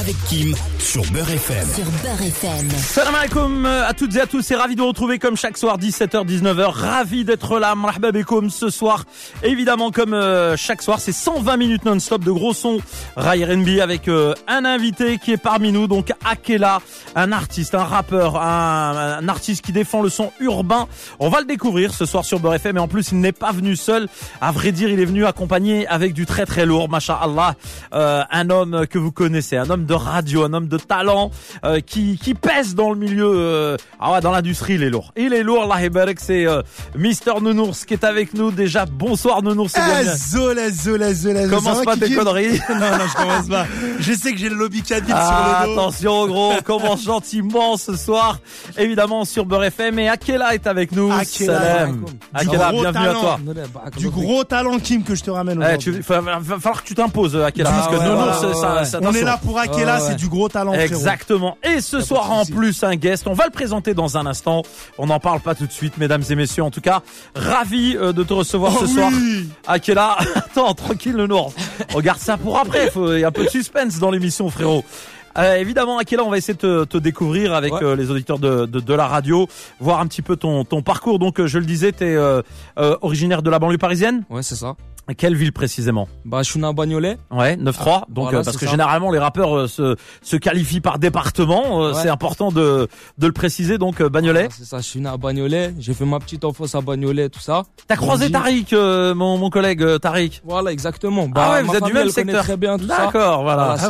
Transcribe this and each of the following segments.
Avec Kim sur Beurre FM. Sur Beurre FM. Salam alaikum à toutes et à tous, c'est ravi de vous retrouver comme chaque soir 17h 19h, ravi d'être là, marhaba bekoum ce soir. Évidemment comme euh, chaque soir, c'est 120 minutes non-stop de gros sons Rai R&B avec euh, un invité qui est parmi nous donc Akela, un artiste, un rappeur, un, un artiste qui défend le son urbain. On va le découvrir ce soir sur Beurre FM et en plus il n'est pas venu seul. À vrai dire, il est venu accompagné avec du très très lourd, masha'Allah. Euh, un homme que vous connaissez, un homme de radio, un homme de talent euh, qui qui pèse dans le milieu euh, ah ouais, dans l'industrie, il est lourd. Il est lourd, Ibarak, c'est euh, Mister Nounours qui est avec nous déjà. Bonsoir Nounours, bienvenue. Zola, Zola, Zola. Commence pas tes conneries. non, non, je commence pas. Je sais que j'ai le lobby Kabil Ah, sur le dos. attention gros, on commence gentiment ce soir, évidemment sur Beurre FM et Akela est avec nous. Akela, Salam. Akela, bienvenue à toi. Du gros talent, Kim, que je te ramène Eh, aujourd'hui. tu, va, falloir que tu t'imposes Akela, Ah parce que ouais, Nounours, ouais, ça, ouais, ça- On est là pour Akela, Ouais, ouais. c'est du gros talent, frérot. Exactement. Et ce soir en plus un guest, on va le présenter dans un instant. On n'en parle pas tout de suite, mesdames et messieurs. En tout cas, ravi euh, de te recevoir Oh ce soir. oui. Akela, attends, tranquille le Nours. Regarde ça pour après. Faut- Il y a un peu de suspense dans l'émission, frérot. Euh, évidemment, Akela, on va essayer de te, te découvrir avec Ouais. euh, les auditeurs de, de, de la radio, voir un petit peu ton, ton parcours. Donc, euh, je le disais, tu es originaire de la banlieue parisienne? Ouais, c'est ça. Quelle ville précisément Bah, je suis né à Bagnolet. Ouais, 9-3. Donc Ah, voilà, euh, parce c'est que ça. généralement les rappeurs euh, se se qualifient par département, euh, Ouais. c'est important de de le préciser. Donc euh, Bagnolet. Voilà, C'est ça, je suis né à Bagnolet. J'ai fait ma petite enfance à Bagnolet, tout ça. T'as croisé. Tariq, euh, mon mon collègue euh, Tariq. Voilà, exactement. Ah ouais, vous êtes du même secteur. très bien tout ça. D'accord, voilà. C'est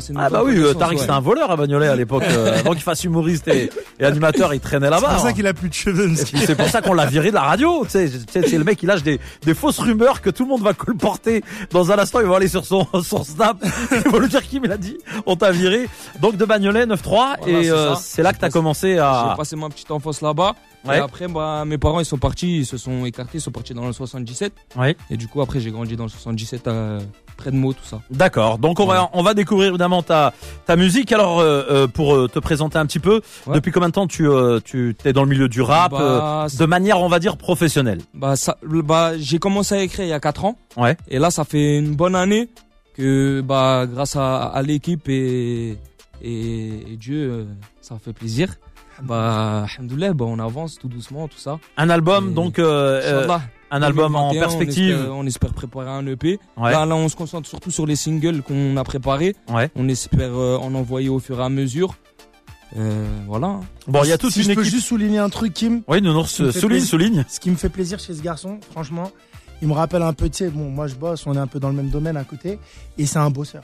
c'est une Ah bah oui, euh, Tariq ouais. c'était un voleur à Bagnolet à l'époque. euh, avant qu'il fasse humoriste et, et animateur, il traînait C'est là-bas. pour ça hein. qu'il a plus de cheveux, c'est pour ça qu'on l'a viré de la radio. Tu sais, tu sais, c'est le mec, il lâche des, des fausses rumeurs que tout le monde va colporter. Dans un instant, il va aller sur son, son snap. Il va lui dire qui me l'a dit. On t'a viré. Donc de Bagnolet 9-3. Voilà, et c'est euh, c'est là que t'as commencé à... J'ai passé ma petite enfance là-bas. Ouais. Et après, bah, mes parents, ils sont partis, ils se sont écartés, ils sont partis dans le 77. Ouais. Et du coup, après, j'ai grandi dans le 77, euh, près de Meaux, tout ça. D'accord. Donc on va on va découvrir évidemment ta ta musique. Alors euh, euh, pour euh, te présenter un petit peu, depuis combien de temps tu euh, tu t'es dans le milieu du rap Bah, euh, de manière on va dire professionnelle? Bah, ça, bah, j'ai commencé à écrire il y a 4 ans. Ouais. Et là, ça fait une bonne année que, bah, grâce à, à l'équipe et, et, et Dieu, euh, ça fait plaisir. Bah, bah, on avance tout doucement, tout ça. Un album Et- donc euh, euh, un album en 2021, perspective. On espère, on espère préparer un EP. Ouais. Là, là, on se concentre surtout sur les singles qu'on a préparés. Ouais. On espère euh, en envoyer au fur et à mesure. Euh, voilà. Bon, il y a toute si une je peux équipe. juste souligner un truc, Kim. Oui, euh, fait souligne plaisir. souligne. Ce qui me fait plaisir chez ce garçon, franchement, il me rappelle un peu, tu sais, bon, moi je bosse, on est un peu dans le même domaine à côté, et c'est un bosseur.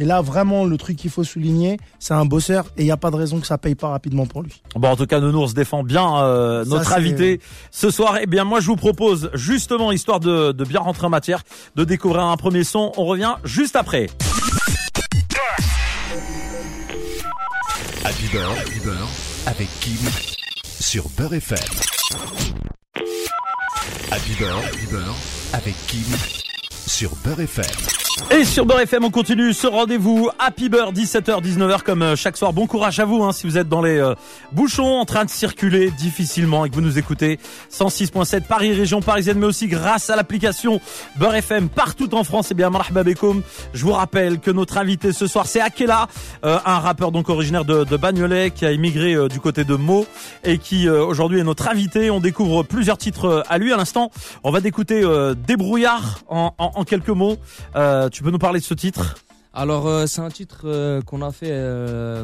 Et là, vraiment, le truc qu'il faut souligner, c'est un bosseur, et il n'y a pas de raison que ça paye pas rapidement pour lui. Bon, en tout cas, Nounours défend bien euh, notre invité ce soir. Eh bien, moi, je vous propose justement, histoire de, de bien rentrer en matière, de découvrir un premier son. On revient juste après. Happy Beurre, Happy avec Kim sur Beurre FM. Happy Beurre avec Kim sur Beurre FM. Et sur Beurre FM, on continue ce rendez-vous Happy Beurre 17h 19h comme euh, chaque soir. Bon courage à vous hein, si vous êtes dans les euh, bouchons en train de circuler difficilement et que vous nous écoutez 106.7 Paris région parisienne mais aussi grâce à l'application Beurre FM partout en France et bien marhaba. Je vous rappelle que notre invité ce soir c'est Akela, euh, un rappeur donc originaire de, Bagnolet qui a immigré du côté de Meaux et qui aujourd'hui est notre invité. On découvre plusieurs titres à lui à l'instant. On va d'écouter Débrouillard en, en, quelques mots. Euh, tu peux nous parler de ce titre? Alors, euh, c'est un titre euh, qu'on a fait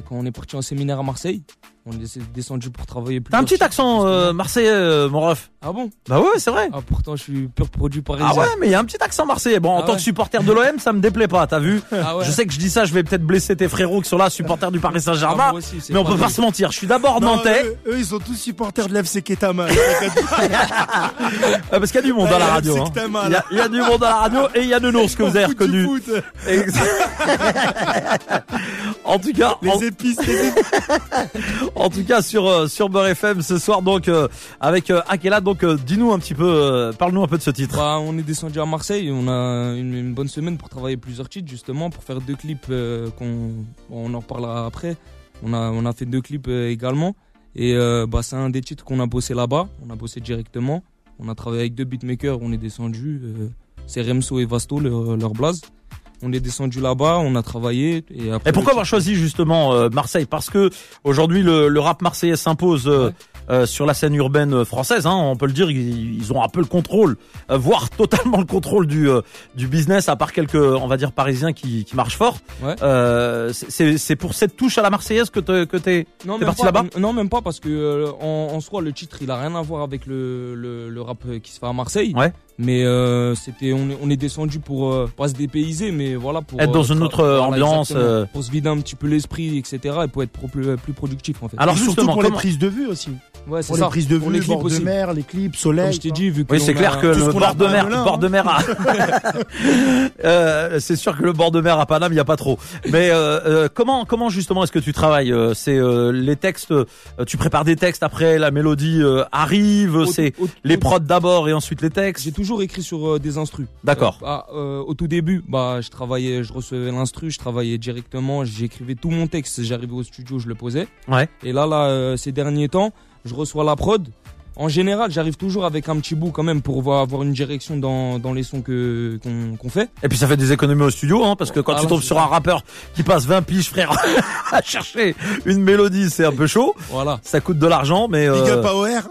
quand on est parti en séminaire à Marseille. On est descendu pour travailler plus. T'as un petit accent euh, marseillais, euh, mon ref. Ah bon? Bah ouais, c'est vrai. Ah, pourtant, je suis pur produit parisien. Ah ouais, mais il y a un petit accent marseillais. Bon, en Ah tant ouais. que supporter de l'OM, ça me déplaît pas, t'as vu Ah ouais. Je sais que je dis ça, je vais peut-être blesser tes frérots qui sont là, supporters du Paris Saint-Germain. Ah, mais on peut pas se mentir, je suis d'abord nantais, eux, eux, ils sont tous supporters de l'FC Ketama. parce qu'il y a du monde à la radio. hein. Il y, a, il y a du monde à la radio et il y a Nounours que vous avez reconnu. en tout cas, en, Les épices, les épices. En tout cas sur euh, sur Beurre FM ce soir donc euh, avec euh, Akela. Donc euh, dis-nous un petit peu, euh, parle-nous un peu de ce titre. Bah, on est descendu à Marseille, on a une, bonne semaine pour travailler plusieurs titres justement, pour faire deux clips euh, qu'on on en reparlera après. On a, on a fait deux clips également. Et bah, c'est un des titres qu'on a bossé là-bas, on a bossé directement. On a travaillé avec deux beatmakers, on est descendu. c'est Remso et Vasto, leur, leur blaze. On est descendu là-bas, on a travaillé et après. Et pourquoi avoir choisi justement euh, Marseille? Parce que aujourd'hui le, le rap marseillais s'impose euh, Ouais. euh, sur la scène urbaine euh, française. Hein, on peut le dire, ils, ils ont un peu le contrôle, voire totalement le contrôle du du business, à part quelques, on va dire, parisiens qui, qui marchent fort. Ouais. Euh, c'est pour cette touche à la marseillaise que te, que t'es même parti là-bas? Non, même pas parce que euh, en, en soi le titre il a rien à voir avec le, le, le rap qui se fait à Marseille. Ouais. Mais euh, c'était on est, on est descendu pour euh, pas se dépayser, mais voilà pour Être dans euh, une autre, euh, ambiance, exactement. euh. pour se vider un petit peu l'esprit, etc. Et pour être pro- plus, plus productif en fait. Alors Et surtout justement, pour comment- les prises de vue aussi. ouais, c'est Pour ça. les prises de Pour les vue, clips bord de mer, les clips, soleil. Comme je t'ai dit, vu que Oui, c'est clair que le bord de pas mer, là, bord de mer, à... Euh, c'est sûr que le bord de mer à Paname, il y a pas trop. Mais euh, euh, comment, comment justement est-ce que tu travailles Euh, C'est euh, les textes, euh, tu prépares des textes après la mélodie euh, arrive, c'est les prods d'abord et ensuite les textes? J'ai toujours écrit sur euh, des instrus. D'accord. Euh, bah, euh, au tout début, bah, je travaillais, je recevais l'instru, je travaillais directement, j'écrivais tout mon texte. J'arrivais au studio, je le posais. Ouais. Et là, là, euh, ces derniers temps, je reçois la prod. En général, j'arrive toujours avec un petit bout quand même pour voir- avoir une direction dans, dans les sons que qu'on fait. Et puis ça fait des économies au studio, hein, parce que quand Ah tu non, tombes sur ça. un rappeur qui passe 20 piges, frère, à chercher une mélodie, c'est un peu chaud. Voilà. Ça coûte de l'argent, mais Big euh, up à OR.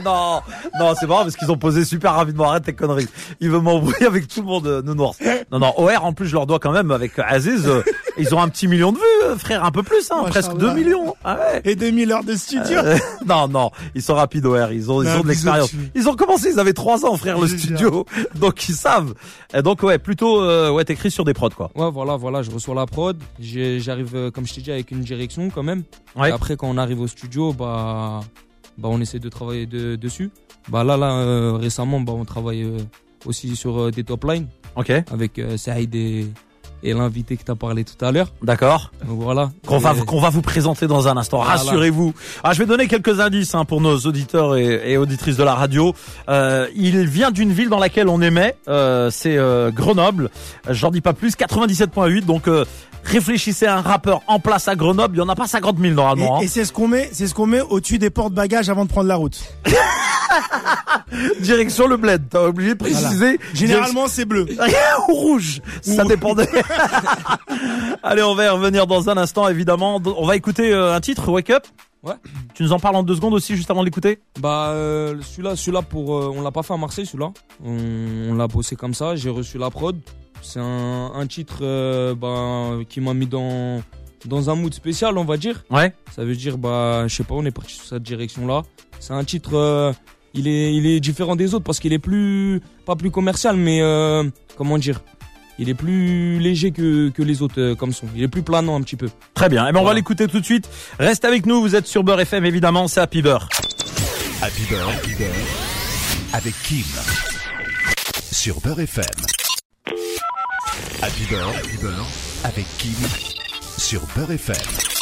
non, non, c'est marrant parce qu'ils ont posé super rapidement. Arrête tes conneries. Il veut m'embrouiller avec tout le monde, euh, nounours. Non, non, OR, en plus, je leur dois quand même avec Aziz. euh, ils ont un petit million de vues, euh, frère, un peu plus, hein, presque 2 millions. Ah ouais. Et 2000 heures de studio. Euh, non, non, ils sont rapides OR. Ils ont, ils Non, ont de l'expérience. Ils ont commencé, ils avaient 3 ans, frère, le studio. Donc ils savent. Et donc ouais, plutôt, euh, ouais, t'écris sur des prods, quoi. Ouais, voilà, voilà, je reçois la prod. J'ai- J'arrive, comme je t'ai dit, avec une direction quand même. Ouais. Et après, quand on arrive au studio, bah, bah, on essaie de travailler de- dessus. Bah là, là, euh, récemment, bah, on travaille euh, aussi sur euh, des top lines Ok, avec euh, Saïd et, et l'invité que t'as parlé tout à l'heure. d'accord. Voilà. Qu'on va, qu'on va vous présenter dans un instant. Voilà. Rassurez-vous. Ah, je vais donner quelques indices hein, pour nos auditeurs et, et auditrices de la radio. Euh, il vient d'une ville dans laquelle on aimait. Euh, c'est euh, Grenoble. J'en dis pas plus. 97.8. Donc euh, réfléchissez à un rappeur en place à Grenoble. Il y en a pas 50 000 normalement. Et, et hein. c'est ce qu'on met, c'est ce qu'on met au-dessus des portes bagages avant de prendre la route. Direction le bled. T'as obligé de préciser. Généralement, c'est bleu. ou rouge, ça dépendait. Allez, on va y revenir dans un instant, évidemment. On va écouter euh, un titre, Wake Up. Ouais. Tu nous en parles en deux secondes aussi, juste avant de l'écouter? Bah euh, celui-là, celui-là pour, euh, on l'a pas fait à Marseille, celui-là. On, on l'a bossé comme ça. J'ai reçu la prod. C'est un, un titre euh, bah, qui m'a mis dans dans un mood spécial, on va dire. Ouais. Ça veut dire, bah, je sais pas, on est parti sur cette direction-là. C'est un titre, euh, il est, il est différent des autres parce qu'il est plus, pas plus commercial, mais euh, comment dire, il est plus léger que, que les autres euh, comme son. Il est plus planant un petit peu. Très bien. Eh ben, on va l'écouter tout de suite. Reste avec nous. Vous êtes sur Beurre FM, évidemment. C'est Happy Beurre. Happy Beurre, Happy Beurre, avec Kim. Sur Beurre FM. Happy Beurre, avec Kim. Sur Beurre FM.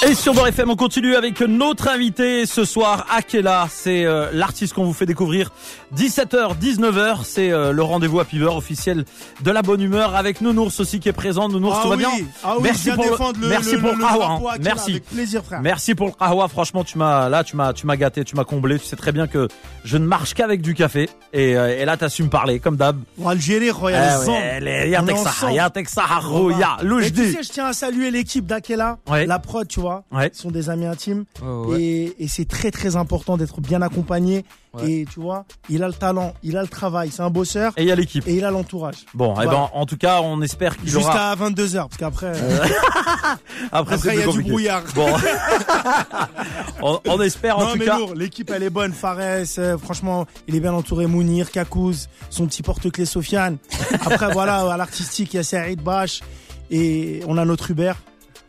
Et sur Beurre FM, on continue avec notre invité ce soir, Akela. C'est euh, l'artiste qu'on vous fait découvrir. 17h, 19h, c'est euh, le rendez-vous Happy Beurre officiel de la bonne humeur avec Nounours aussi qui est présent. Nounours, tout va bien ah oui, Merci pour le- le, merci le, pour le, drapeau hein. à Merci. Avec plaisir, frère. Merci pour le kahwa. Franchement, tu m'as là, tu m'as, tu m'as gâté, tu m'as comblé. Tu sais très bien que je ne marche qu'avec du café. Et, euh, et là, t'as su me parler, comme d'ab. Pour Algérie, Ah est Texaha, ensemble. ya Texaha, Roya, Et tu Loujdi. sais, je tiens à saluer l'équipe d'Akela, Ouais. la prod, tu vois. Ouais. Sont des amis intimes. Et, et c'est très très important d'être bien accompagné. Et tu vois, il a le talent, il a le travail, c'est un bosseur Et il y a l'équipe. et il a l'entourage. Bon, eh Voilà. ben, en tout cas, on espère qu'il aura. Jusqu'à 22h, parce qu'après, Après, après c'est il y a du brouillard. Bon, on, on espère en non tout mais cas. l'équipe elle est bonne, Fares, euh, franchement, il est bien entouré, Mounir, Kakouz, son petit porte-clés Sofiane. Après voilà, à l'artistique, il y a Saïd Bash et on a notre Uber.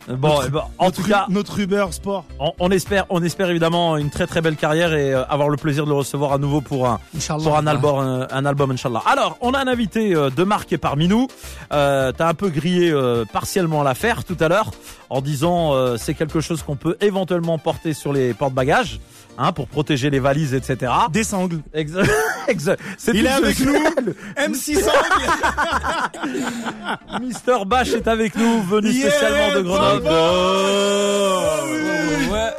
Bon, ben, en Notre tout cas, notre Uber Sport. on, on espère, on espère évidemment une très très belle carrière et euh, avoir le plaisir de le recevoir à nouveau pour un Inch'Allah. pour un album, un, un album, Inch'Allah. Alors, on a un invité euh, de marque qui est parmi nous. Euh, T'as un peu grillé euh, partiellement l'affaire tout à l'heure en disant euh, c'est quelque chose qu'on peut éventuellement porter sur les porte-bagages, hein, pour protéger les valises, etc. Des sangles. Exact. exact. C'est Il est avec nous. MC Sangles. Mister Bash est avec nous, venu Yeah, spécialement de Grenoble.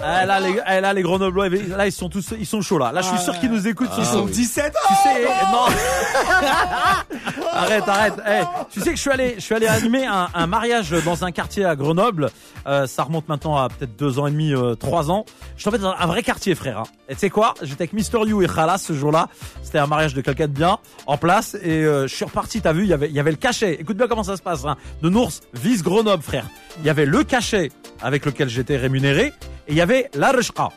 Ah, là, les, ah, là, les Grenoblois, là, ils sont tous, ils sont chauds, là. Là, je suis sûr qu'ils nous écoutent. ils sont 17 Tu sais, non. arrête, arrête. Eh, tu sais que je suis allé, je suis allé animer un, un mariage dans un quartier à Grenoble. Euh, ça remonte maintenant à peut-être deux ans et demi, euh, trois ans. Je suis en fait dans un vrai quartier, frère. hein. Et tu sais quoi? J'étais avec Mister You et Khalas ce jour-là. C'était un mariage de quelqu'un de bien en place. Et euh, je suis reparti. T'as vu Il y avait, il y avait le cachet. Écoute bien comment ça se passe. Hein. De Nours vise Grenoble, frère. Il y avait le cachet avec lequel j'étais rémunéré. Et il y avait la reshka.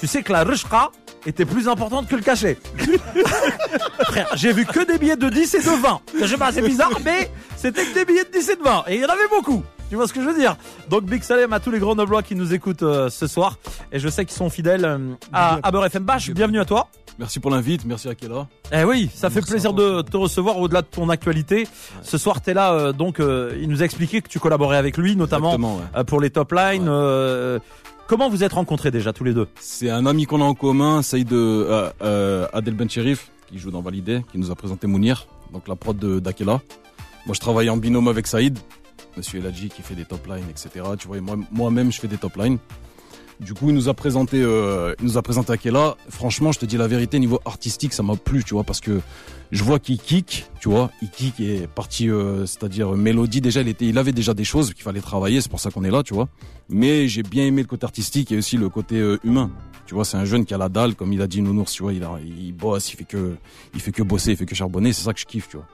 Tu sais que la reshka était plus importante que le cachet. Frère, j'ai vu que des billets de 10 et de 20. Je sais pas, c'est bizarre, mais c'était que des billets de 10 et de 20. Et il y en avait beaucoup. Tu vois ce que je veux dire? Donc Big Salem à tous les Grenoblois qui nous écoutent euh, ce soir. Et je sais qu'ils sont fidèles euh, à, Beurre FM. Bash, bienvenue à toi. Merci pour l'invite, merci à Kela. Eh oui, ça fait plaisir de te recevoir au-delà de ton actualité. Ce soir, t'es là, euh, donc euh, il nous a expliqué que tu collaborais avec lui, notamment ouais. euh, pour les top lines. Ouais. comment vous êtes rencontrés déjà tous les deux? C'est un ami qu'on a en commun, Saïd Adel Ben Cherif, qui joue dans Validé, qui nous a présenté Mounir, donc la prod d'Akela. Moi, je travaille en binôme avec Saïd, Monsieur Eladji qui fait des top lines, etc. Tu vois, moi- moi-même, je fais des top lines. Du coup, il nous a présenté, euh, il nous a présenté Akela. Franchement, je te dis la vérité, niveau artistique, ça m'a plu, tu vois, parce que je vois qu'il kick, tu vois, il kick et partie, euh, c'est-à-dire euh, mélodie. Déjà, il était, il avait déjà des choses qu'il fallait travailler, c'est pour ça qu'on est là, tu vois. Mais j'ai bien aimé le côté artistique et aussi le côté euh, humain. Tu vois, c'est un jeune qui a la dalle, comme il a dit Nounours, tu vois, il, a, il bosse, il fait que, il fait que bosser, il fait que charbonner, c'est ça que je kiffe, tu vois.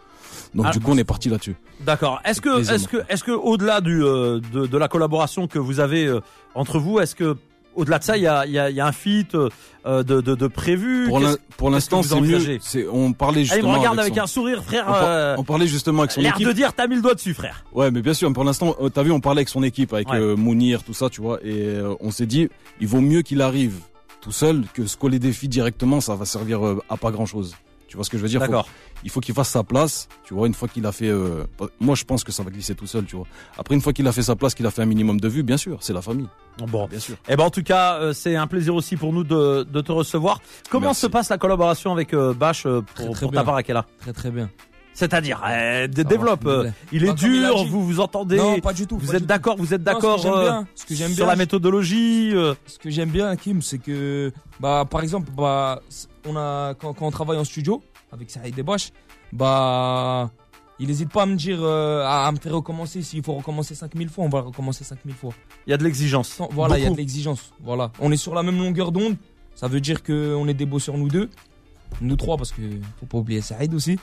Donc Ah, du coup, on est parti là-dessus. D'accord. Est-ce que, est-ce que, est-ce que au-delà du euh, de, de la collaboration que vous avez euh, entre vous, est-ce que au-delà de ça, il y a, il y, a, il y a un feat euh, de, de, de prévu Pour l'instant, c'est mieux. on parlait justement. me regarde avec, son- un sourire, frère. on, par- euh, on parlait justement avec son L'air équipe. de dire, t'as mis le doigt dessus, frère. Ouais, mais bien sûr, pour l'instant, euh, t'as vu, on parlait avec son équipe, avec Ouais. Mounir, tout ça, tu vois, et on s'est dit, il vaut mieux qu'il arrive tout seul que se coller des filles directement, ça va servir à pas grand chose. Tu vois ce que je veux dire? Faut- D'accord. Il faut qu'il fasse sa place, tu vois, une fois qu'il a fait... euh, moi, je pense que ça va glisser tout seul, tu vois. Après, une fois qu'il a fait sa place, qu'il a fait un minimum de vues, bien sûr, c'est la famille, Bon. bien sûr. Eh ben en tout cas, euh, c'est un plaisir aussi pour nous de, de te recevoir. Comment Merci. se passe la collaboration avec euh, Bash Très, pour, très pour bien. ta part, Akela Très très bien. C'est-à-dire, euh, va, développe. euh, il est il dur, vous vous entendez. Non, pas du tout. vous êtes d'accord, vous êtes d'accord euh, sur bien, la méthodologie. euh, Ce que j'aime bien, Kim, c'est que, bah, par exemple, bah, on a, quand, quand on travaille en studio avec Saïd Debache, bah, il n'hésite pas à me dire, euh, à, à me faire recommencer. S'il faut recommencer 5000 fois, on va recommencer 5000 fois. Il y a de l'exigence. Voilà, il y a de l'exigence. Voilà. On est sur la même longueur d'onde. Ça veut dire qu'on est des bosseurs, nous deux. Nous trois, parce que faut pas oublier Saïd aussi.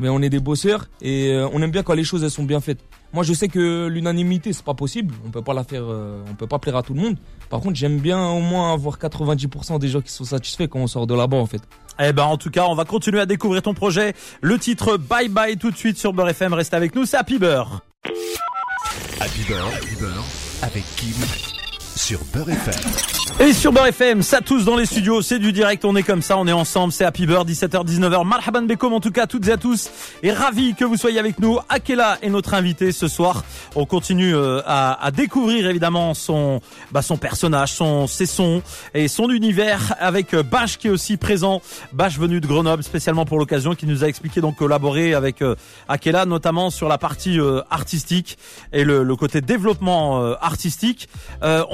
Mais on est des bosseurs et euh, on aime bien quand les choses elles sont bien faites. Moi, je sais que l'unanimité, c'est pas possible. On peut pas la faire, euh, on peut pas plaire à tout le monde. Par contre, j'aime bien au moins avoir 90% des gens qui sont satisfaits quand on sort de là-bas, en fait. Eh ben en tout cas, on va continuer à découvrir ton projet. Le titre Bye Bye tout de suite sur Beurre FM. Reste avec nous, c'est Happy Beurre. Happy Beurre, Happy Beurre, avec Kim sur Beurre FM. Et sur Beurre FM, ça tous dans les studios, c'est du direct, on est comme ça, on est ensemble, c'est Happy Beurre, 17h, 19h. Marhaban Bekom en tout cas, toutes et à tous. Et ravi que vous soyez avec nous. Akela est notre invité ce soir. On continue euh, à, à découvrir évidemment son, bah, son personnage, son, ses sons et son univers avec euh, Bash qui est aussi présent. Bash venu de Grenoble spécialement pour l'occasion, qui nous a expliqué donc collaborer avec euh, Akela, notamment sur la partie artistique et le, le côté développement artistique.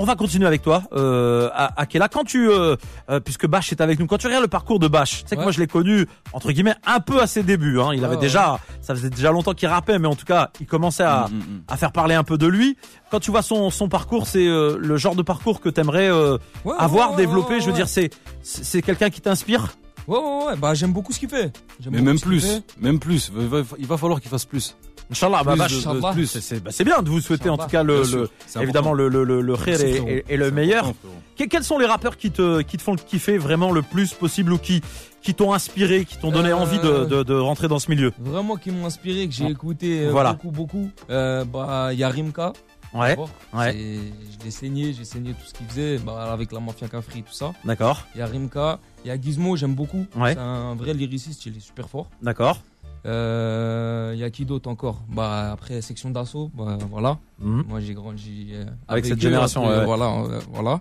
Va continuer avec toi, euh, à-. Quand tu, euh, euh, puisque Bash est avec nous, quand tu regardes le parcours de Bash, tu sais que Ouais. moi je l'ai connu entre guillemets un peu à ses débuts. Hein. Il avait ouais. déjà, ça faisait déjà longtemps qu'il rappait, mais en tout cas, il commençait à, Mm, mm, mm. à faire parler un peu de lui. Quand tu vois son, son parcours, c'est euh, le genre de parcours que t'aimerais euh, Ouais, avoir, ouais, ouais, développé. ouais, Je veux dire, c'est quelqu'un qui t'inspire? Ouais, ouais, ouais. Bah, j'aime beaucoup ce qu'il fait. Mais même plus, fait. même plus. Il va, il va falloir qu'il fasse plus. Inch'Allah, bah, c'est- c'est bah, c'est bien de vous souhaiter en tout cas le, le- évidemment le, le, le, le khair Merci, et, et- et le meilleur. Quels sont les rappeurs qui te, qui te font kiffer vraiment le plus possible ou qui, qui t'ont inspiré, qui t'ont donné Euh, envie de, de, de rentrer dans ce milieu? Vraiment qui m'ont inspiré, que j'ai écouté euh, Voilà. beaucoup, beaucoup. Euh, bah, il y a Rimka. Ouais, ouais. Je l'ai saigné, j'ai saigné tout ce qu'il faisait, bah, avec la mafia Cafri, tout ça. d'accord, Il y a Rimka, il y a Gizmo, j'aime beaucoup. Ouais. C'est un vrai lyriciste, il est super fort. d'accord. Euh, Il y a qui d'autre encore Bah après section d'assaut, bah, voilà. Mhm. Moi j'ai grandi euh, Avec cette eux, génération, après, ouais, ouais. Voilà, euh, voilà.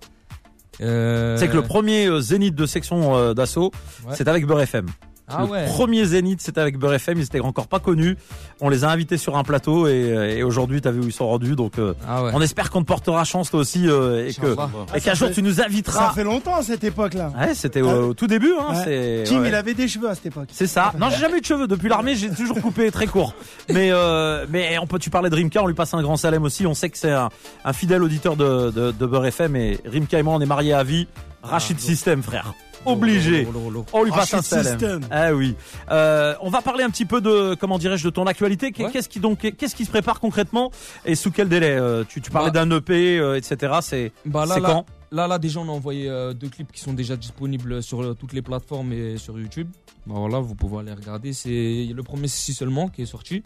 Euh, C'est que le premier euh, zénith de section euh, d'assaut, Ouais. c'est avec Beurre FM. Ah le ouais. premier Zénith, c'était avec Beurre FM, ils étaient encore pas connus. On les a invités sur un plateau et, et aujourd'hui, t'as vu où ils sont rendus. Donc, euh, Ah ouais. on espère qu'on te portera chance toi aussi euh, et que et qu'un ça jour tu nous Ça inviteras. fait longtemps cette époque-là. Ouais, c'était au, au tout début. Hein, Ouais. ouais. il avait des cheveux à cette époque. C'est ça. Non, j'ai jamais eu de cheveux depuis l'armée. J'ai toujours coupé très court. Mais euh, mais on peut. Tu parlais de Rimka, on lui passe un grand salem aussi. On sait que c'est un, un fidèle auditeur de, de, de Beurre FM et Rimka et moi on est mariés à vie. Rachid Ah, System, frère. Obligé. Lolo, lolo, lolo. On lui passe un. System. Ah oui. Euh, on va parler un petit peu de comment dirais-je de ton actualité. Ouais. Qu'est-ce qui donc qu'est-ce qui se prépare concrètement et sous quel délai Euh, Tu, tu parlais Bah. d'un EP, euh, etc. C'est Bah là, quand? là, là, déjà, on a envoyé euh, deux clips qui sont déjà disponibles sur euh, toutes les plateformes et sur YouTube. Bah voilà, vous pouvez aller regarder. C'est le premier, c'est Si seulement qui est sorti.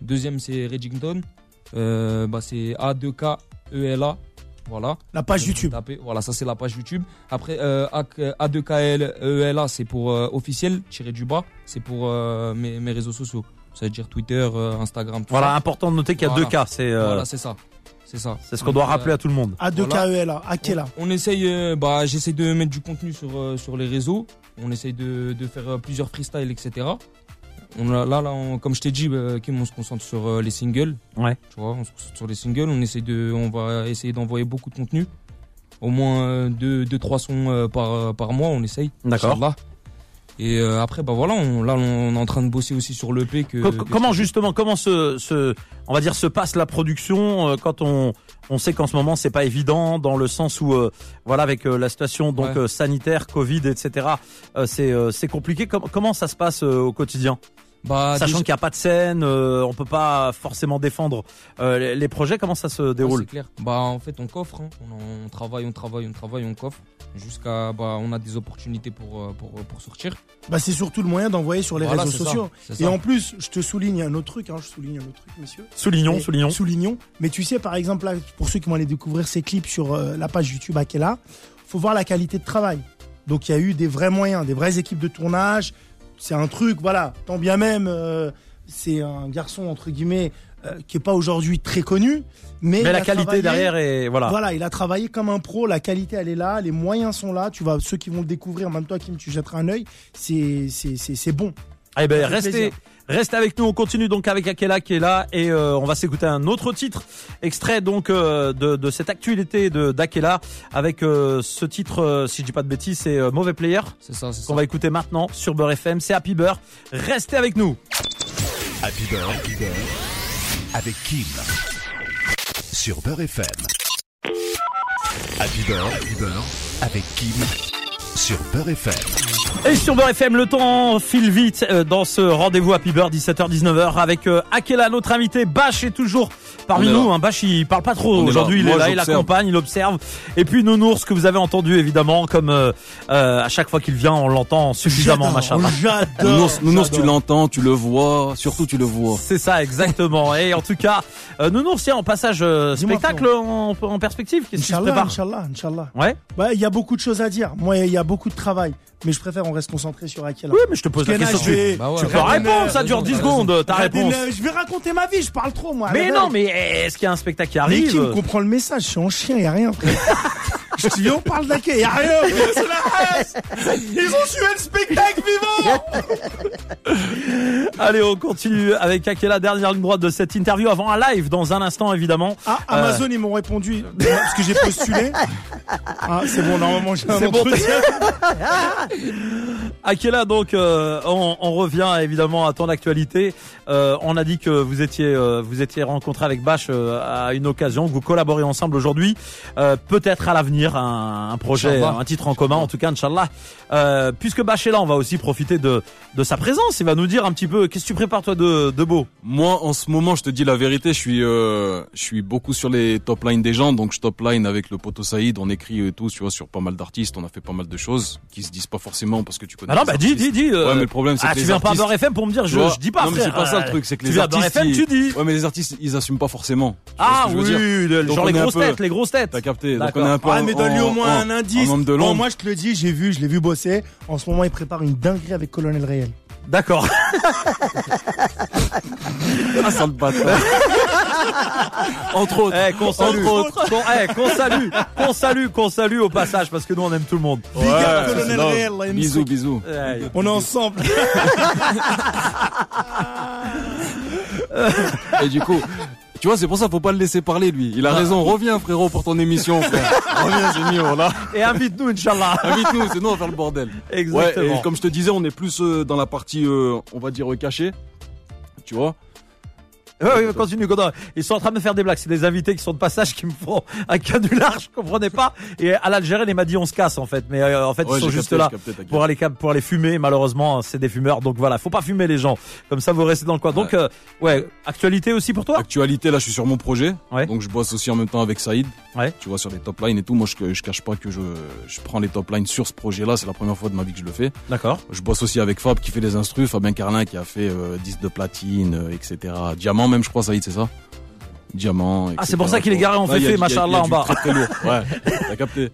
Deuxième, c'est Reddington. Euh, bah c'est A2K ELA. Voilà. La page YouTube. Voilà, ça c'est la page YouTube. Après, euh, A2KL ELA, c'est pour euh, officiel, tiré du bas. C'est pour euh, mes, mes réseaux sociaux. Ça veut dire Twitter, euh, Instagram, tout Voilà, ça. important de noter qu'il y a Voilà. deux cas. C'est euh, Voilà, c'est ça. C'est ça. c'est ce qu'on doit rappeler euh, à tout le monde. A2KELA, Akela. on, on essaye, euh, bah, j'essaye de mettre du contenu sur, euh, sur les réseaux. On essaye de, de faire euh, plusieurs freestyles, etc. On a, là, là on- comme je t'ai dit, euh, Kim, on se concentre sur euh, les singles. Ouais. Tu vois, on se concentre sur les singles. On, essaye de, on va essayer d'envoyer beaucoup de contenu. Au moins euh, deux, deux, trois sons par, par mois, on essaye. D'accord. Et euh, après, bah voilà, on, là, on est en train de bosser aussi sur l'EP. Que, Co- que comment justement comment se, se on va dire se passe la production euh, quand on on sait qu'en ce moment c'est pas évident dans le sens où euh, voilà avec euh, la situation donc Ouais. euh, sanitaire Covid etc euh, c'est euh, c'est compliqué Com- comment ça se passe euh, au quotidien? Bah, sachant déjà- qu'il n'y a pas de scène euh, on peut pas forcément défendre euh, les, les projets comment ça se Ouais, déroule c'est clair. Bah en fait on coffre, hein. on, on travaille, on travaille, on travaille, on coffre jusqu'à bah on a des opportunités pour euh, pour, pour sortir. Bah, c'est surtout le moyen d'envoyer sur les Voilà, réseaux ça, sociaux. Et ça. en plus, je te souligne un autre truc, hein, je souligne un autre truc, monsieur. soulignons Mais- soulignons Soulignons. Mais tu sais, par exemple, là, pour ceux qui vont aller découvrir ces clips sur euh, la page YouTube Akela, faut voir la qualité de travail. Donc, il y a eu des vrais moyens, des vraies équipes de tournage. C'est un truc, voilà. Tant bien même, euh, c'est un garçon, entre guillemets, euh, qui est pas aujourd'hui très connu. Mais, la qualité derrière est voilà, Voilà, il a travaillé comme un pro, la qualité elle est là, les moyens sont là, tu vas ceux qui vont le découvrir, même toi Kim, tu jetteras un œil, c'est c'est c'est c'est bon. Eh ben restez plaisir. restez avec nous. On continue donc avec Akela qui est là et euh, on va s'écouter un autre titre extrait donc euh, de, de cette actualité de d'Akela avec euh, ce titre euh, si je dis pas de bêtises c'est euh, Mauvais Player C'est ça, c'est ça. qu'on va écouter maintenant sur Beurre FM. C'est Happy Beurre. Restez avec nous. Happy Beurre, Happy Beurre, avec Kim. Sur Beurre FM. Happy Beurre, Happy Beurre, avec Kim. Sur Beurre FM. Et sur Beurre le temps file vite euh, dans ce rendez-vous Happy Beurre 17h-19h avec euh, Akela, notre invité. Bash est toujours parmi nous. Hein. Bash, il parle pas trop aujourd'hui. Il est là, il accompagne, il observe. Et puis Nounours, que vous avez entendu évidemment, comme euh, euh, à chaque fois qu'il vient, on l'entend suffisamment, machin. J'adore. Nounours, Nounours, tu l'entends, tu le vois, surtout tu le vois. C'est ça, exactement. Et en tout cas, euh, Nounours, tiens, en passage euh, spectacle en, en perspective, qu'est-ce qui se prépare Inch'Allah, Inch'Allah. Ouais. Bah, il y a beaucoup de choses à dire. Moi, il y a beaucoup de travail, mais je préfère on reste concentré sur Akela. Oui, mais je te pose la question. Bah Tu peux Radiner, répondre, ça dure 10 raison, secondes, ta réponse. Je vais raconter ma vie, je parle trop moi. Mais non, mais est-ce qu'il y a un spectacle qui Mais arrive qui me comprend le message Je suis en chien, y a rien. je dis, on parle y a rien. C'est la haine. Ils ont tué le spectacle vivant. Allez, on continue avec Akela, dernière ligne droite de cette interview avant un live dans un instant évidemment. Ah, Amazon, ils m'ont répondu parce que j'ai postulé. Ah, c'est bon, normalement, j'ai un C'est bon, entretien. Akela, donc euh, on, on revient évidemment à ton actualité. Euh, on a dit que vous étiez euh, vous étiez rencontré avec Bash euh, à une occasion, que vous collaborez ensemble aujourd'hui. Euh, Peut-être à l'avenir un, un projet, un titre en commun, en tout cas, Inch'Allah. Euh, puisque là, on va aussi profiter de de sa présence. Il va nous dire un petit peu qu'est-ce que tu prépares toi de, de beau? Moi, en ce moment, je te dis la vérité, je suis, euh, je suis beaucoup sur les top lines des gens, donc je top line avec le poteau Saïd, on écrit et tout, tu vois, sur pas mal d'artistes, on a fait pas mal de choses qui se disent pas forcément parce que tu connais. Ah non, bah dis, artistes. dis, dis. euh, Ouais, mais le problème, c'est ah, que tu les viens pas à artistes- Beurre FM pour me dire je, dis pas non, mais c'est pas ça le truc, c'est que tu les artistes, FM, ils- tu dis. Ouais, mais les artistes, ils assument pas forcément. Ah oui, genre les grosses têtes, les grosses têtes. T'as capté. Donc on est un peu. Mais donne-lui au moins un indice. En homme de Bon, moi, je te le dis, j'ai vu, je l'ai vu bosser. En ce moment, il prépare une dinguerie avec Colonel Réel. D'accord. Ah, sale bâtard. Entre autres. Eh, qu'on salue, Entre qu'on eh, qu'on salue, qu'on salue, qu'on salue au passage parce que nous on aime tout le monde. Big up, Ouais, Colonel c'est love. Réel, là, il me Bisous, bisous. Eh, On est ensemble. Et du coup, tu vois, c'est pour ça, faut pas le laisser parler, lui. Il a raison. Reviens, frérot, pour ton émission, frère. Reviens, c'est mieux, voilà. Et invite-nous, Inch'Allah. Invite-nous, c'est nous, on va faire le bordel. Exactement. Ouais, et comme je te disais, on est plus euh, dans la partie, euh, on va dire, euh, cachée. Tu vois? Ouais, ouais, continue, Godin. Ils sont en train de me faire des blagues. C'est des invités qui sont de passage qui me font un canular, je comprenais pas. Et à l'Algérienne, il m'a dit on se casse en fait. Mais euh, en fait, Ouais, ils sont juste capté, là capté, pour aller pour aller fumer. Malheureusement, c'est des fumeurs. Donc voilà, faut pas fumer les gens. Comme ça, vous restez dans le coin. Donc euh, ouais, actualité aussi pour toi? Actualité, là, je suis sur mon projet. Ouais. Donc, je bosse aussi en même temps avec Saïd. Ouais. Tu vois, sur les top lines et tout. Moi, je, je cache pas que je, je prends les top lines sur ce projet-là. C'est la première fois de ma vie que je le fais. D'accord. Je bosse aussi avec Fab qui fait les instrus, Fabien Carlin qui a fait euh, 10 de platine, euh, etc. Diamant même, je crois, Saïd, c'est ça Diamant. Ah, c'est pour ça qu'il est garé en fait, fait machallah, en bas. Très, très lourd. Ouais, t'as capté.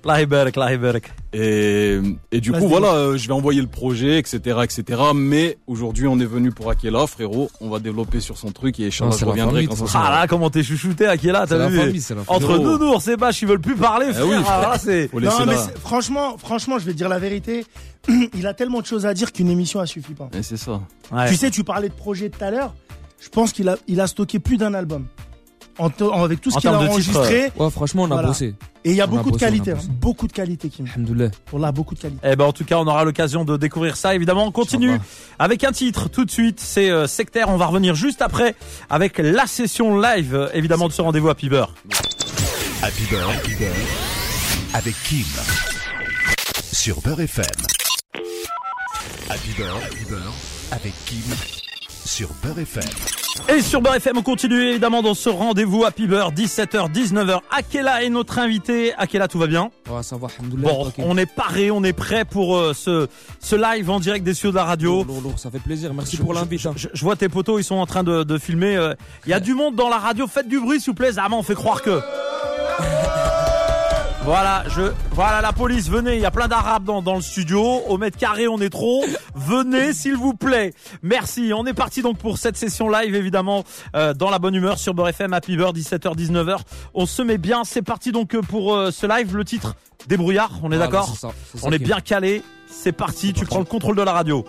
et, et du coup, voilà, euh, je vais envoyer le projet, etc., etc. Mais aujourd'hui, on est venu pour Akela, frérot. On va développer sur son truc et Inch'Allah, je reviendrai quand ça. Ah là, comment t'es chouchouté, Akela, t'as vu? Entre nounours et bâches, ils veulent plus parler, frère. Eh oui, frère. Ah, non, mais franchement, franchement, je vais dire la vérité. il a tellement de choses à dire qu'une émission, elle suffit pas. Et c'est ça. Tu sais, tu parlais de projet tout à l'heure. Je pense qu'il a, il a stocké plus d'un album. En to- en- avec tout ce En qu'il a titres, enregistré. Ouais, franchement, on a Voilà. bossé. Et il y a on a beaucoup de bossé, on a qualité. hein. Beaucoup de qualité, Kim. Alhamdoulilah. Pour là, beaucoup de qualité. Eh ben en tout cas, on aura l'occasion de découvrir ça. Évidemment, on continue avec un titre tout de suite. C'est euh, Sectaire. On va revenir juste après avec la session live, euh, évidemment, de ce rendez-vous à Piber. Happy Beurre, Happy Beurre, avec Kim. Sur Beurre FM. Happy Beurre, Happy avec Kim. Sur Beurre FM. Et sur Beurre FM, on continue évidemment dans ce rendez-vous à Piber, 17h, 19h. Akela est notre invité. Akela, tout va bien Ouais, ça va, alhamdoulilah. Bon, on est paré, on est prêt pour euh, ce, ce live en direct des studios de la radio. Lourd, lourd, lourd, ça fait plaisir. Merci Je- pour je- l'invite. hein. Je, je vois tes potos, ils sont en train de, de filmer. euh, Il y a du monde dans la radio. Faites du bruit, s'il vous plaît. Zama, on fait croire que. Voilà, je, voilà la police, venez, il y a plein d'arabes dans, dans le studio, au mètre carré on est trop, venez s'il vous plaît. Merci, on est parti donc pour cette session live évidemment euh, dans la bonne humeur sur Beurre FM, Happy Beurre, 17h, 19h. On se met bien, c'est parti donc euh, pour euh, ce live, le titre Débrouillard, on est Voilà, d'accord On est bien calé, c'est parti, tu parti. prends le contrôle de la radio.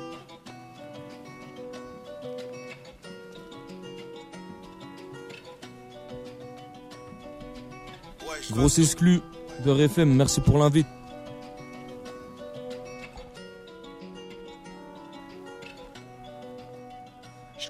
Grosse exclu de RFM, merci pour l'invite.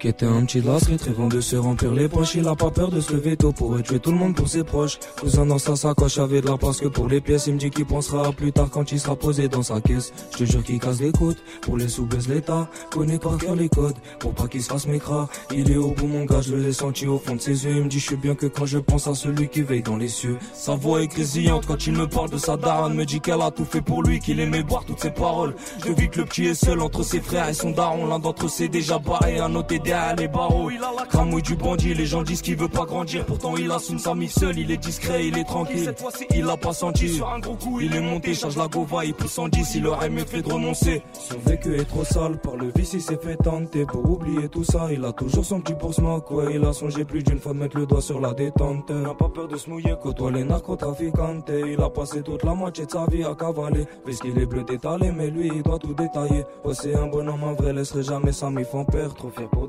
J'quêtais un petit lasserie, très de se remplir les poches. Il a pas peur de se lever tôt pour tuer tout le monde pour ses proches. Cousin dans sa sacoche avait de la place que pour les pièces. Il me dit qu'il pensera plus tard quand il sera posé dans sa caisse. Je te jure qu'il casse les côtes pour les sous baisse l'état. Connaît par cœur les codes pour pas qu'il se fasse mécra. Il est au bout mon gars, je l'ai senti au fond de ses yeux. Il me dit je suis bien que quand je pense à celui qui veille dans les cieux. Sa voix est grésillante quand il me parle de sa daronne. Me dit qu'elle a tout fait pour lui, qu'il aimait boire toutes ses paroles. Je vis que le petit est seul entre ses frères et son daron. L'un d'entre eux s'est déjà barré, un autre est derrière les barreaux. Il a la cramouille du bandit, les gens disent qu'il veut pas grandir. Pourtant il assume sa mise seul, il est discret, il est tranquille. Cette fois-ci il a pas senti. Sur un gros coup, il est monté, charge la gova, il pousse en 10, il aurait mieux fait de renoncer. Son vécu est trop sale, par le vice il s'est fait tenter. Pour oublier tout ça, il a toujours son petit pour. Ouais, il a songé plus d'une fois de mettre le doigt sur la détente. N'a pas peur de se mouiller, côtoie les narcotrafiquantes. Il a passé toute la moitié de sa vie à cavaler. Puisqu'il est bleu détalé, mais lui il doit tout détailler. Ouais, c'est un bonhomme, en vrai, laisserait jamais ça m'y font peur. Trop fier pour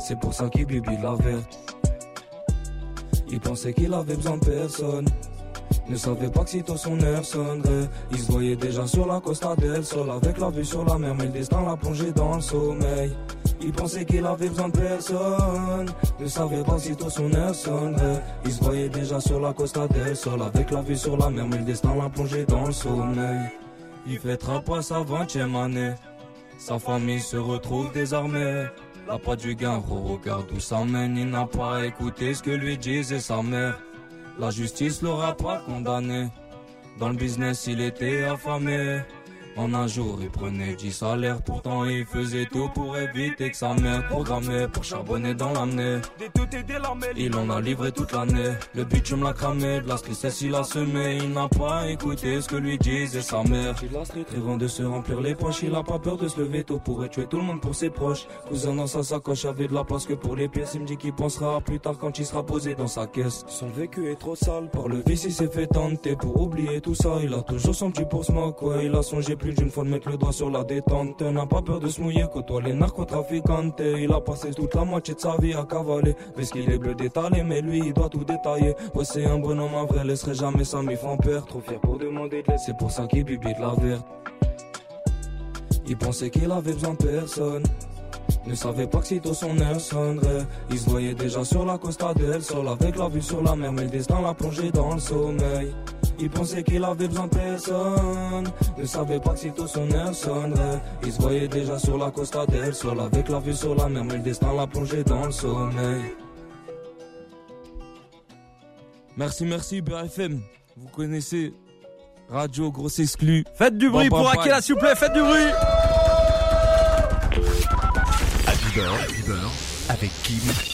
c'est pour ça qu'il bibi la verte. Il pensait qu'il avait besoin de personne. Ne savait pas que sitôt son heure sonnerait. Il se voyait déjà sur la Costa del Sol Avec la vue sur la mer mais le destin l'a plongé dans le sommeil. Il pensait qu'il avait besoin de personne. Ne savait pas sitôt son heure sonnerait. Il se voyait déjà sur la Costa del Sol Avec la vue sur la mer mais le destin l'a plongé dans le sommeil. Il fêtera pas sa vingtième année. Sa famille se retrouve désormais La pas du gain, regarde où ça mène Il n'a pas écouté ce que lui disait sa mère la justice l'aura pas condamné. Dans le business, il était affamé. En un jour, il prenait 10 salaires. Pourtant, il faisait tout pour éviter que sa mère programmait pour charbonner dans l'année. Il en a livré toute l'année. Le bitume l'a cramé, de la tristesse il a semé. Il n'a pas écouté ce que lui disait sa mère. Rêvant de se remplir les poches, il a pas peur de se lever tôt pour tuer tout le monde pour ses proches. Cousin dans sa sacoche avait de la place que pour les pièces. Il me dit qu'il pensera plus tard quand il sera posé dans sa caisse. Son vécu est trop sale. Par le vice, il s'est fait tenter pour oublier tout ça. Il a toujours son petit pour se quoi. Il a songé plus d'une fois de mettre le doigt sur la détente. N'a pas peur de se mouiller, côtoie les narcotrafiquantes. Il a passé toute la moitié de sa vie à cavaler. Parce qu'il est bleu détalé, mais lui, il doit tout détailler. Ouais, c'est un bonhomme, un vrai, laisserait jamais ça, mais en père. Trop fier pour demander de laisser, c'est pour ça qu'il bibi de la verte. Il pensait qu'il avait besoin de personne. Ne savait pas que sitôt son heure sonnerait Il se voyait déjà sur la costa del Sol Avec la vue sur la mer Mais le destin l'a plongé dans le sommeil Il pensait qu'il avait besoin de personne. Ne savait pas que sitôt son heure sonnerait Il se voyait déjà sur la costa del Sol. Avec la vue sur la mer Mais le destin l'a plongé dans le sommeil. Merci, merci BFM Vous connaissez Radio Grosse Exclu Faites du bruit Bon, pour Akela s'il vous plaît, faites du bruit. Happy avec Kim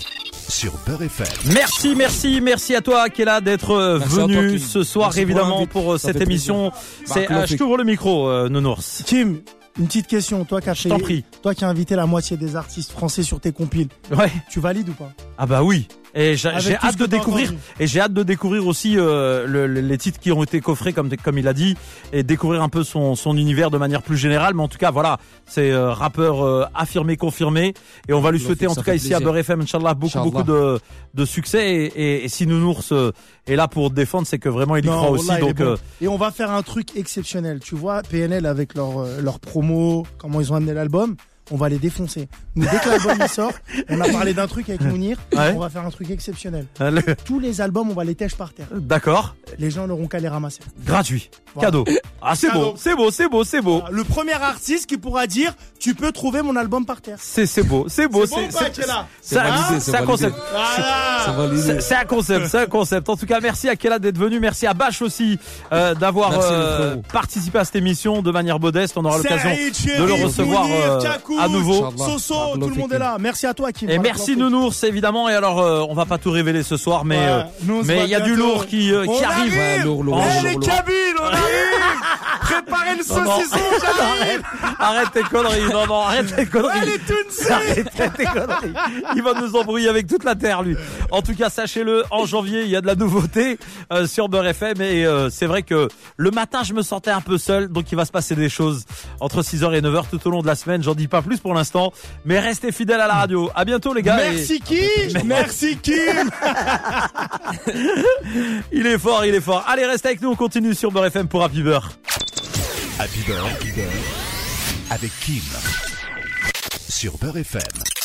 sur Beurre FM. Merci, merci, merci à toi Akela d'être toi, venu ce soir Merci évidemment pour euh, cette émission. C'est euh, je t'ouvre le micro euh, Nounours. Kim, une petite question. Toi qui as fait- t'en prie. toi qui as invité la moitié des artistes français sur tes compiles, Ouais. tu valides ou pas? Ah bah oui. Et j'ai hâte de découvrir entendu. et j'ai hâte de découvrir aussi euh, le- le- les titres qui ont été coffrés comme comme il a dit et découvrir un peu son son univers de manière plus générale mais en tout cas voilà c'est euh, rappeur euh, affirmé confirmé et on va lui Ça souhaiter en tout cas ici à. Beurre FM inchallah beaucoup Inch'Allah. beaucoup de de succès et, et, et si Nounours est là pour défendre c'est que vraiment il y Non, croit aussi donc bon. Et on va faire un truc exceptionnel. Tu vois, PNL avec leur, leur promo, comment ils ont amené l'album, on va les défoncer. Nous, dès que l'album sort, on a parlé d'un truc avec Mounir, Ouais. on va faire un truc exceptionnel. le- Tous les albums, on va les tèches par terre. d'accord Les gens n'auront qu'à les ramasser. gratuit Voilà. cadeau ah c'est beau c'est beau c'est beau c'est beau Le premier artiste qui pourra dire, tu peux trouver mon album par terre. c'est c'est beau c'est beau C'est Akela c'est c'est c'est un concept C'est Voilà un concept, c'est un concept. En tout cas, merci à Kella d'être venu, merci à Bash aussi euh, d'avoir euh, participé à cette émission de manière modeste. On aura l'occasion. De le recevoir, Mounir, euh, à nouveau. Soso, Barakallahu tout le monde est là. Merci à toi, Kim. Et merci. Nounours évidemment. Et alors, euh, on va pas tout révéler ce soir, mais Ouais, euh, mais il y a du lourd qui euh, qui arrive. arrive. Ouais, lourd, lourd, Oh, Eh, lourd, les lourd. cabines, on arrive Préparez le saucisson, j'arrive arrête, tes conneries. Non, non, arrête tes conneries. Ouais, les Arrête tes conneries. Il va nous embrouiller avec toute la terre, lui. En tout cas, sachez-le, en janvier, il y a de la nouveauté euh, sur Beurre FM et euh, c'est vrai que le matin, je me sentais un peu seul, donc il va se passer des choses entre 6h et 9h tout au long de la semaine. J'en dis pas plus pour l'instant, mais restez fidèles à la radio. À bientôt, les gars. et- Merci Kim Merci Kim Il est fort, il est fort. Allez, restez avec nous, on continue sur Beurre FM pour Happy Beurre. Happy Beurre, avec Kim sur Beurre FM.